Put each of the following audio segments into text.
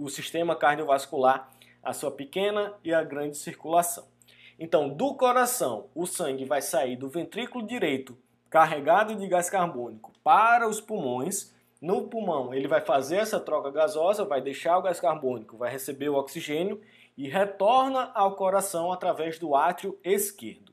o sistema cardiovascular, a sua pequena e a grande circulação. Então, do coração, o sangue vai sair do ventrículo direito carregado de gás carbônico para os pulmões. No pulmão, ele vai fazer essa troca gasosa, vai deixar o gás carbônico, vai receber o oxigênio e retorna ao coração através do átrio esquerdo.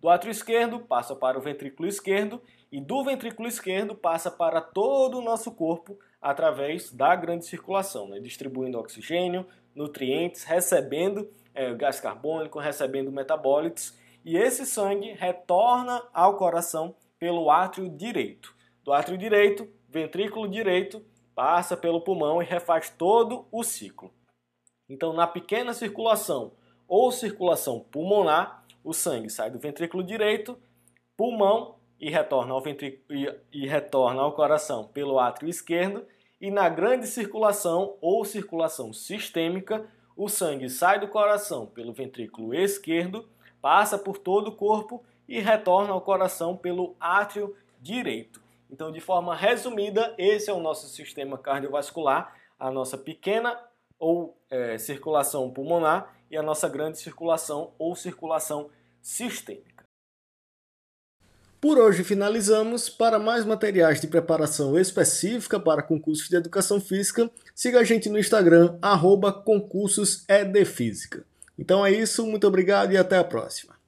Do átrio esquerdo passa para o ventrículo esquerdo e do ventrículo esquerdo passa para todo o nosso corpo através da grande circulação, né? distribuindo oxigênio, nutrientes, recebendo é, gás carbônico, recebendo metabólitos e esse sangue retorna ao coração pelo átrio direito. Do átrio direito, ventrículo direito, passa pelo pulmão e refaz todo o ciclo. Então, na pequena circulação ou circulação pulmonar, o sangue sai do ventrículo direito, pulmão e retorna ao, ventrículo, e, e retorna ao coração pelo átrio esquerdo. E na grande circulação ou circulação sistêmica, o sangue sai do coração pelo ventrículo esquerdo, passa por todo o corpo e retorna ao coração pelo átrio direito. Então, de forma resumida, esse é o nosso sistema cardiovascular, a nossa pequena ou é, circulação pulmonar e a nossa grande circulação ou circulação sistêmica. Por hoje finalizamos. Para mais materiais de preparação específica para concursos de educação física, siga a gente no Instagram, arroba concursos Então é isso, muito obrigado e até a próxima.